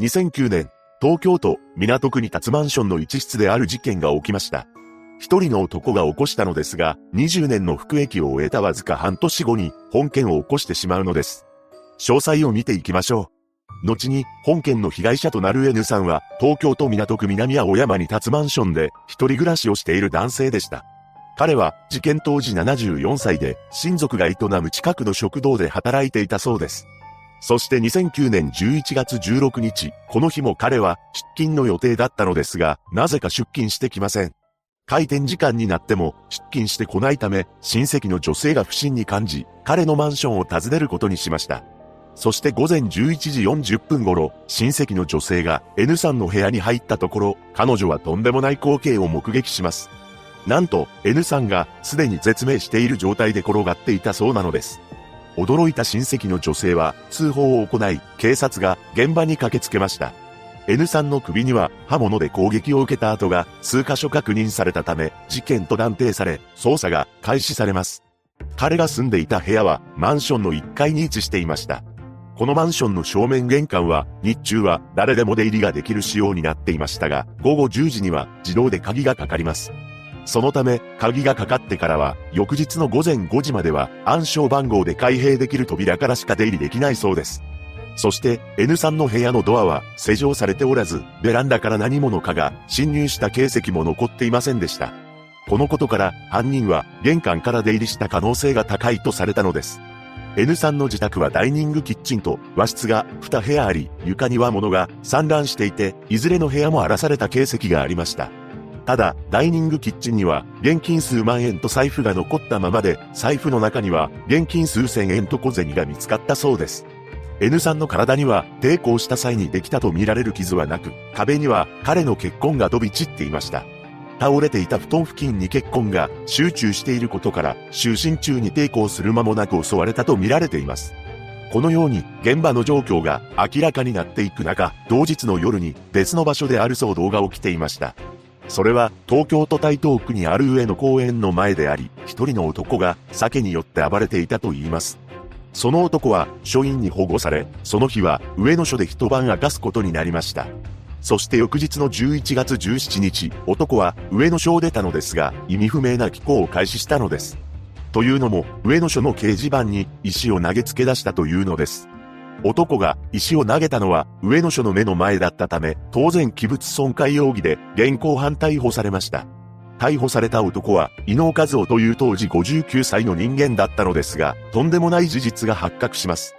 2009年、東京都港区に立つマンションの一室である事件が起きました。一人の男が起こしたのですが、20年の服役を終えたわずか半年後に本件を起こしてしまうのです。詳細を見ていきましょう。後に、本件の被害者となる N さんは、東京都港区南青山に立つマンションで、一人暮らしをしている男性でした。彼は、事件当時74歳で、親族が営む近くの食堂で働いていたそうです。そして2009年11月16日、この日も彼は出勤の予定だったのですが、なぜか出勤してきません。開店時間になっても出勤してこないため、親戚の女性が不審に感じ、彼のマンションを訪ねることにしました。そして午前11時40分頃、親戚の女性が N さんの部屋に入ったところ、彼女はとんでもない光景を目撃します。なんと、N さんがすでに絶命している状態で転がっていたそうなのです。驚いた親戚の女性は通報を行い、警察が現場に駆けつけました。N さんの首には刃物で攻撃を受けた跡が数箇所確認されたため、事件と断定され、捜査が開始されます。彼が住んでいた部屋はマンションの1階に位置していました。このマンションの正面玄関は日中は誰でも出入りができる仕様になっていましたが、午後10時には自動で鍵がかかります。そのため、鍵がかかってからは、翌日の午前5時までは、暗証番号で開閉できる扉からしか出入りできないそうです。そして、N さんの部屋のドアは、施錠されておらず、ベランダから何者かが侵入した形跡も残っていませんでした。このことから、犯人は、玄関から出入りした可能性が高いとされたのです。N さんの自宅はダイニングキッチンと和室が2部屋あり、床には物が散乱していて、いずれの部屋も荒らされた形跡がありました。ただ、ダイニングキッチンには、現金数万円と財布が残ったままで、財布の中には、現金数千円と小銭が見つかったそうです。N さんの体には、抵抗した際にできたと見られる傷はなく、壁には、彼の血痕が飛び散っていました。倒れていた布団付近に血痕が集中していることから、就寝中に抵抗する間もなく襲われたと見られています。このように現場の状況が明らかになっていく中、同日の夜に別の場所である騒動が起きていました。それは東京都台東区にある上の公園の前であり、一人の男が酒によって暴れていたと言います。その男は署員に保護され、その日は上野署で一晩明かすことになりました。そして翌日の11月17日、男は上野署を出たのですが、意味不明な寄稿を開始したのです。というのも、上野署の掲示板に石を投げつけ出したというのです。男が石を投げたのは上野署の目の前だったため、当然器物損壊容疑で現行犯逮捕されました。逮捕された男は、伊能和夫という当時59歳の人間だったのですが、とんでもない事実が発覚します。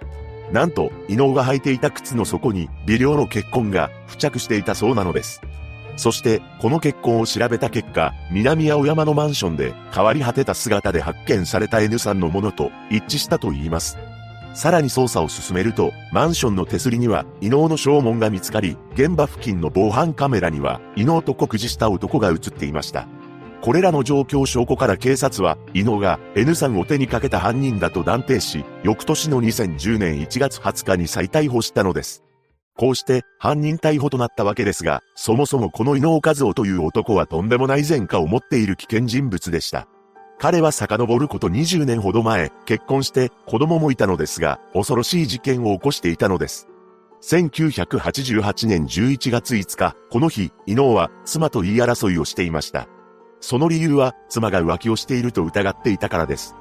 なんと、伊能が履いていた靴の底に微量の血痕が付着していたそうなのです。そして、この血痕を調べた結果、南青山のマンションで変わり果てた姿で発見された N さんのものと一致したと言います。さらに捜査を進めると、マンションの手すりには、伊能の証文が見つかり、現場付近の防犯カメラには、伊能と酷似した男が映っていました。これらの状況証拠から警察は、伊能が N さんを手にかけた犯人だと断定し、翌年の2010年1月20日に再逮捕したのです。こうして犯人逮捕となったわけですが、そもそもこの伊能和夫という男はとんでもない前科を持っている危険人物でした。彼は遡ること20年ほど前、結婚して子供もいたのですが、恐ろしい事件を起こしていたのです。1988年11月5日、この日、伊能は妻と言い争いをしていました。その理由は、妻が浮気をしていると疑っていたからです。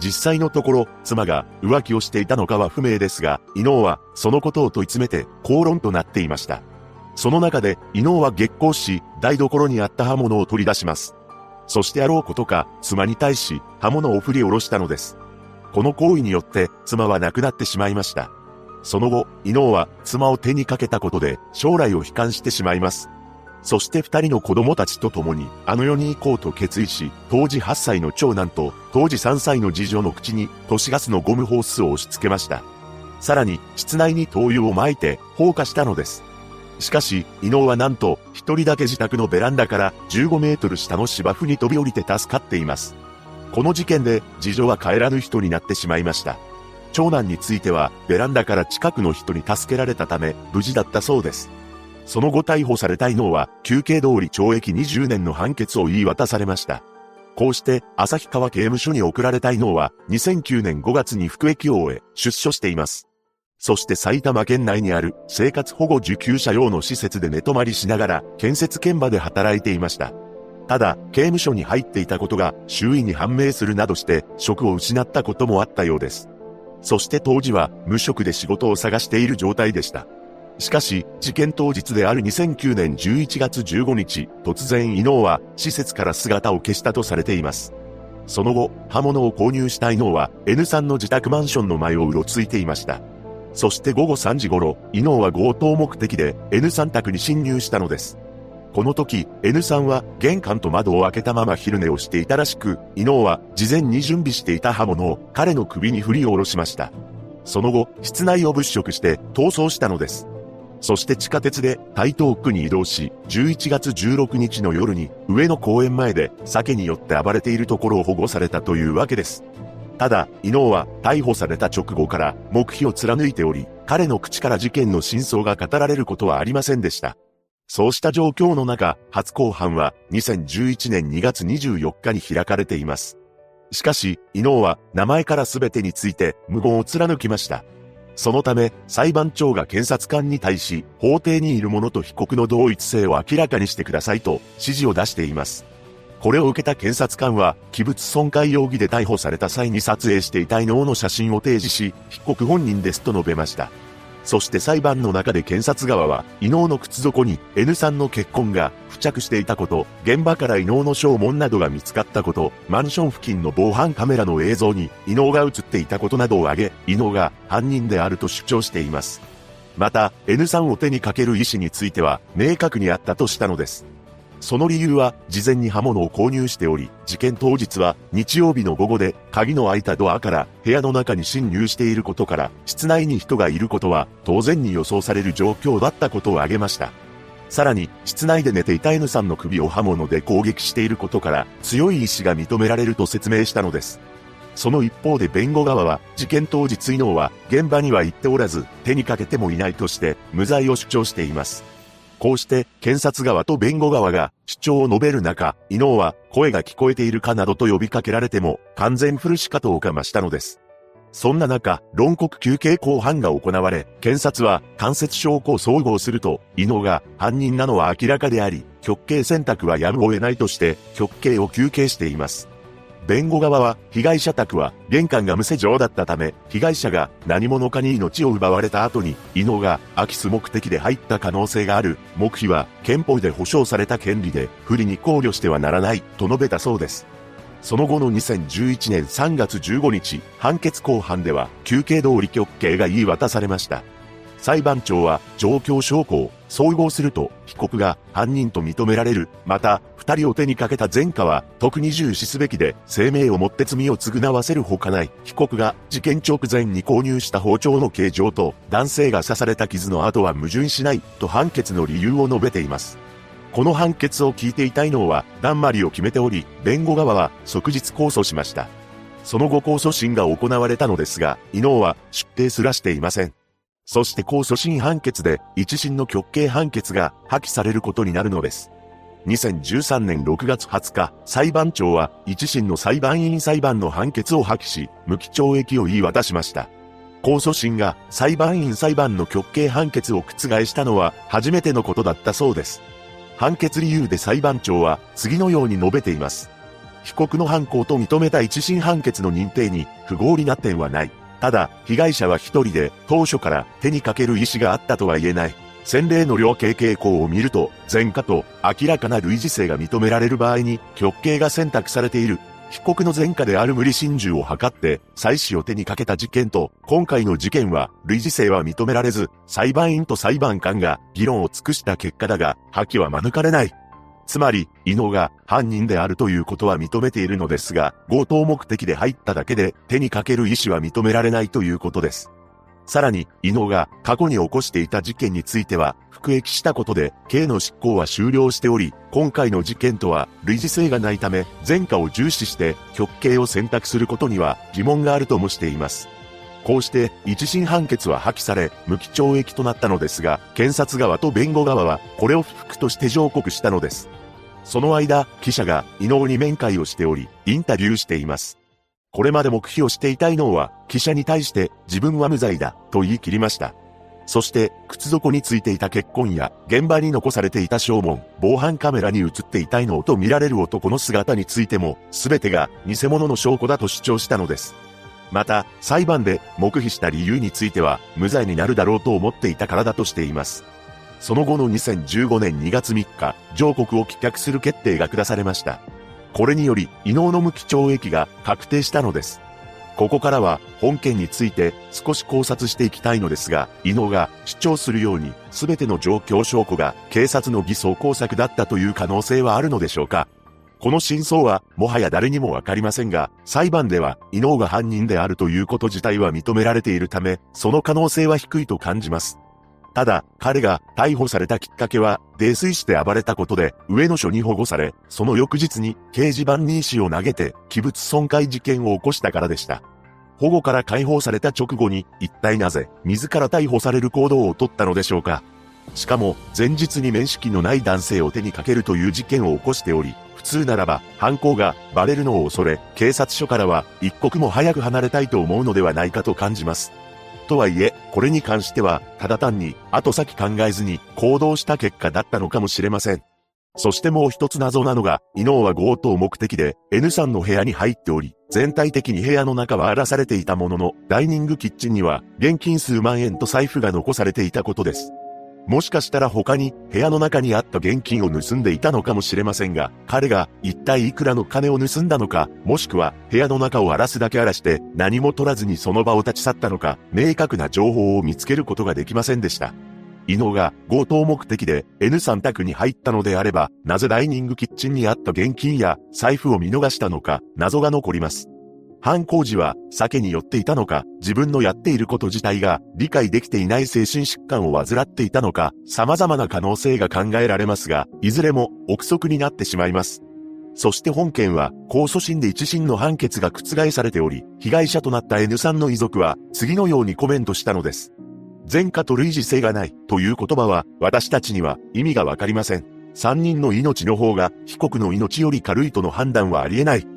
実際のところ、妻が浮気をしていたのかは不明ですが、伊能はそのことを問い詰めて口論となっていました。その中で、伊能は激高し、台所にあった刃物を取り出します。そしてあろうことか、妻に対し刃物を振り下ろしたのです。この行為によって妻は亡くなってしまいました。その後、伊能は妻を手にかけたことで将来を悲観してしまいます。そして二人の子供たちと共にあの世に行こうと決意し、当時8歳の長男と当時3歳の次女の口に都市ガスのゴムホースを押し付けました。さらに、室内に灯油を撒いて放火したのです。しかし、伊能はなんと、一人だけ自宅のベランダから15メートル下の芝生に飛び降りて助かっています。この事件で、次女は帰らぬ人になってしまいました。長男については、ベランダから近くの人に助けられたため、無事だったそうです。その後逮捕された伊能は、休憩通り懲役20年の判決を言い渡されました。こうして、旭川刑務所に送られた伊能は、2009年5月に服役を終え、出所しています。そして埼玉県内にある生活保護受給者用の施設で寝泊まりしながら建設現場で働いていました。ただ、刑務所に入っていたことが周囲に判明するなどして職を失ったこともあったようです。そして当時は無職で仕事を探している状態でした。しかし、事件当日である2009年11月15日、突然伊能は施設から姿を消したとされています。その後、刃物を購入した伊能は N さんの自宅マンションの前をうろついていました。そして午後3時頃、伊能は強盗目的で N さん宅に侵入したのです。この時、N さんは玄関と窓を開けたまま昼寝をしていたらしく、伊能は事前に準備していた刃物を彼の首に振り下ろしました。その後、室内を物色して逃走したのです。そして地下鉄で台東区に移動し、11月16日の夜に上野公園前で酒によって暴れているところを保護されたというわけです。ただ、伊能は逮捕された直後から黙秘を貫いており、彼の口から事件の真相が語られることはありませんでした。そうした状況の中、初公判は2011年2月24日に開かれています。しかし、伊能は名前から全てについて無言を貫きました。そのため、裁判長が検察官に対し、法廷にいる者と被告の同一性を明らかにしてくださいと指示を出しています。これを受けた検察官は、器物損壊容疑で逮捕された際に撮影していた伊能の写真を提示し、被告本人ですと述べました。そして裁判の中で検察側は、伊能の靴底に N さんの血痕が付着していたこと、現場から伊能の証文などが見つかったこと、マンション付近の防犯カメラの映像に伊能が映っていたことなどを挙げ、伊能が犯人であると主張しています。また、N さんを手にかける意思については、明確にあったとしたのです。その理由は、事前に刃物を購入しており、事件当日は日曜日の午後で、鍵の開いたドアから部屋の中に侵入していることから、室内に人がいることは当然に予想される状況だったことを挙げました。さらに、室内で寝ていた N さんの首を刃物で攻撃していることから、強い意志が認められると説明したのです。その一方で弁護側は、事件当日伊能は現場には行っておらず、手にかけてもいないとして、無罪を主張しています。こうして検察側と弁護側が主張を述べる中、伊能は声が聞こえているかなどと呼びかけられても完全フルシカトをかましたのです。そんな中、論告休刑公判が行われ、検察は間接証拠を総合すると、伊能が犯人なのは明らかであり、極刑選択はやむを得ないとして、極刑を求刑しています。弁護側は、被害者宅は玄関が無施錠だったため、被害者が何者かに命を奪われた後に、伊能が空き巣目的で入った可能性がある。黙秘は憲法で保障された権利で、不利に考慮してはならない、と述べたそうです。その後の2011年3月15日、判決公判では、休刑通り極刑が言い渡されました。裁判長は状況証拠を総合すると被告が犯人と認められる。また、二人を手にかけた前科は特に重視すべきで、生命をもって罪を償わせるほかない。被告が事件直前に購入した包丁の形状と男性が刺された傷の跡は矛盾しないと判決の理由を述べています。この判決を聞いていたいのは、だんまりを決めており、弁護側は即日控訴しました。その後控訴審が行われたのですが、伊能は出廷すらしていません。そして控訴審判決で一審の極刑判決が破棄されることになるのです。2013年6月20日、裁判長は一審の裁判員裁判の判決を破棄し、無期懲役を言い渡しました。控訴審が裁判員裁判の極刑判決を覆したのは初めてのことだったそうです。判決理由で裁判長は次のように述べています。被告の犯行と認めた一審判決の認定に不合理な点はない。ただ、被害者は一人で当初から手にかける意思があったとは言えない。洗礼の量刑傾向を見ると、前科と明らかな類似性が認められる場合に、極刑が選択されている。被告の前科である無理心中を図って、妻子を手にかけた事件と、今回の事件は、類似性は認められず、裁判員と裁判官が議論を尽くした結果だが、破棄は免れない。つまり、伊能が犯人であるということは認めているのですが、強盗目的で入っただけで手にかける意思は認められないということです。さらに、伊能が過去に起こしていた事件については、服役したことで、刑の執行は終了しており、今回の事件とは類似性がないため、前科を重視して極刑を選択することには疑問があるともしています。こうして一審判決は破棄され、無期懲役となったのですが、検察側と弁護側はこれを不服として上告したのです。その間、記者が伊能に面会をしており、インタビューしています。これまで目標していた伊能は、記者に対して自分は無罪だと言い切りました。そして、靴底についていた血痕や、現場に残されていた証文、防犯カメラに映っていた伊能と見られる男の姿についても、すべてが偽物の証拠だと主張したのです。また、裁判で黙秘した理由については、無罪になるだろうと思っていたからだとしています。その後の2015年2月3日、上告を棄却する決定が下されました。これにより、異能の無期懲役が確定したのです。ここからは本件について少し考察していきたいのですが、伊能が主張するように全ての状況証拠が警察の偽装工作だったという可能性はあるのでしょうかこの真相はもはや誰にもわかりませんが、裁判では伊能が犯人であるということ自体は認められているため、その可能性は低いと感じます。ただ、彼が逮捕されたきっかけは、泥酔して暴れたことで、上野署に保護され、その翌日に掲示板に石を投げて、器物損壊事件を起こしたからでした。保護から解放された直後に、一体なぜ、自ら逮捕される行動をとったのでしょうか。しかも、前日に面識のない男性を手にかけるという事件を起こしており、普通ならば、犯行がバレるのを恐れ、警察署からは一刻も早く離れたいと思うのではないかと感じます。とはいえ、これに関しては、ただ単に、後先考えずに行動した結果だったのかもしれません。そしてもう一つ謎なのが、伊能は強盗目的で N さんの部屋に入っており、全体的に部屋の中は荒らされていたものの、ダイニングキッチンには現金数万円と財布が残されていたことです。もしかしたら他に部屋の中にあった現金を盗んでいたのかもしれませんが、彼が一体いくらの金を盗んだのか、もしくは部屋の中を荒らすだけ荒らして何も取らずにその場を立ち去ったのか、明確な情報を見つけることができませんでした。伊能が強盗目的で N さん宅に入ったのであれば、なぜダイニングキッチンにあった現金や財布を見逃したのか、謎が残ります。犯行時は酒に酔っていたのか、自分のやっていること自体が理解できていない精神疾患を患っていたのか、様々な可能性が考えられますが、いずれも憶測になってしまいます。そして本件は、控訴審で一審の判決が覆されており、被害者となった N さんの遺族は、次のようにコメントしたのです。前科と類似性がないという言葉は、私たちには意味がわかりません。三人の命の方が、被告の命より軽いとの判断はありえない。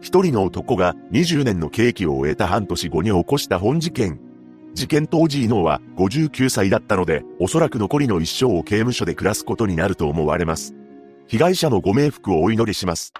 一人の男が20年の刑期を終えた半年後に起こした本事件。事件当時伊能は59歳だったので、おそらく残りの一生を刑務所で暮らすことになると思われます。被害者のご冥福をお祈りします。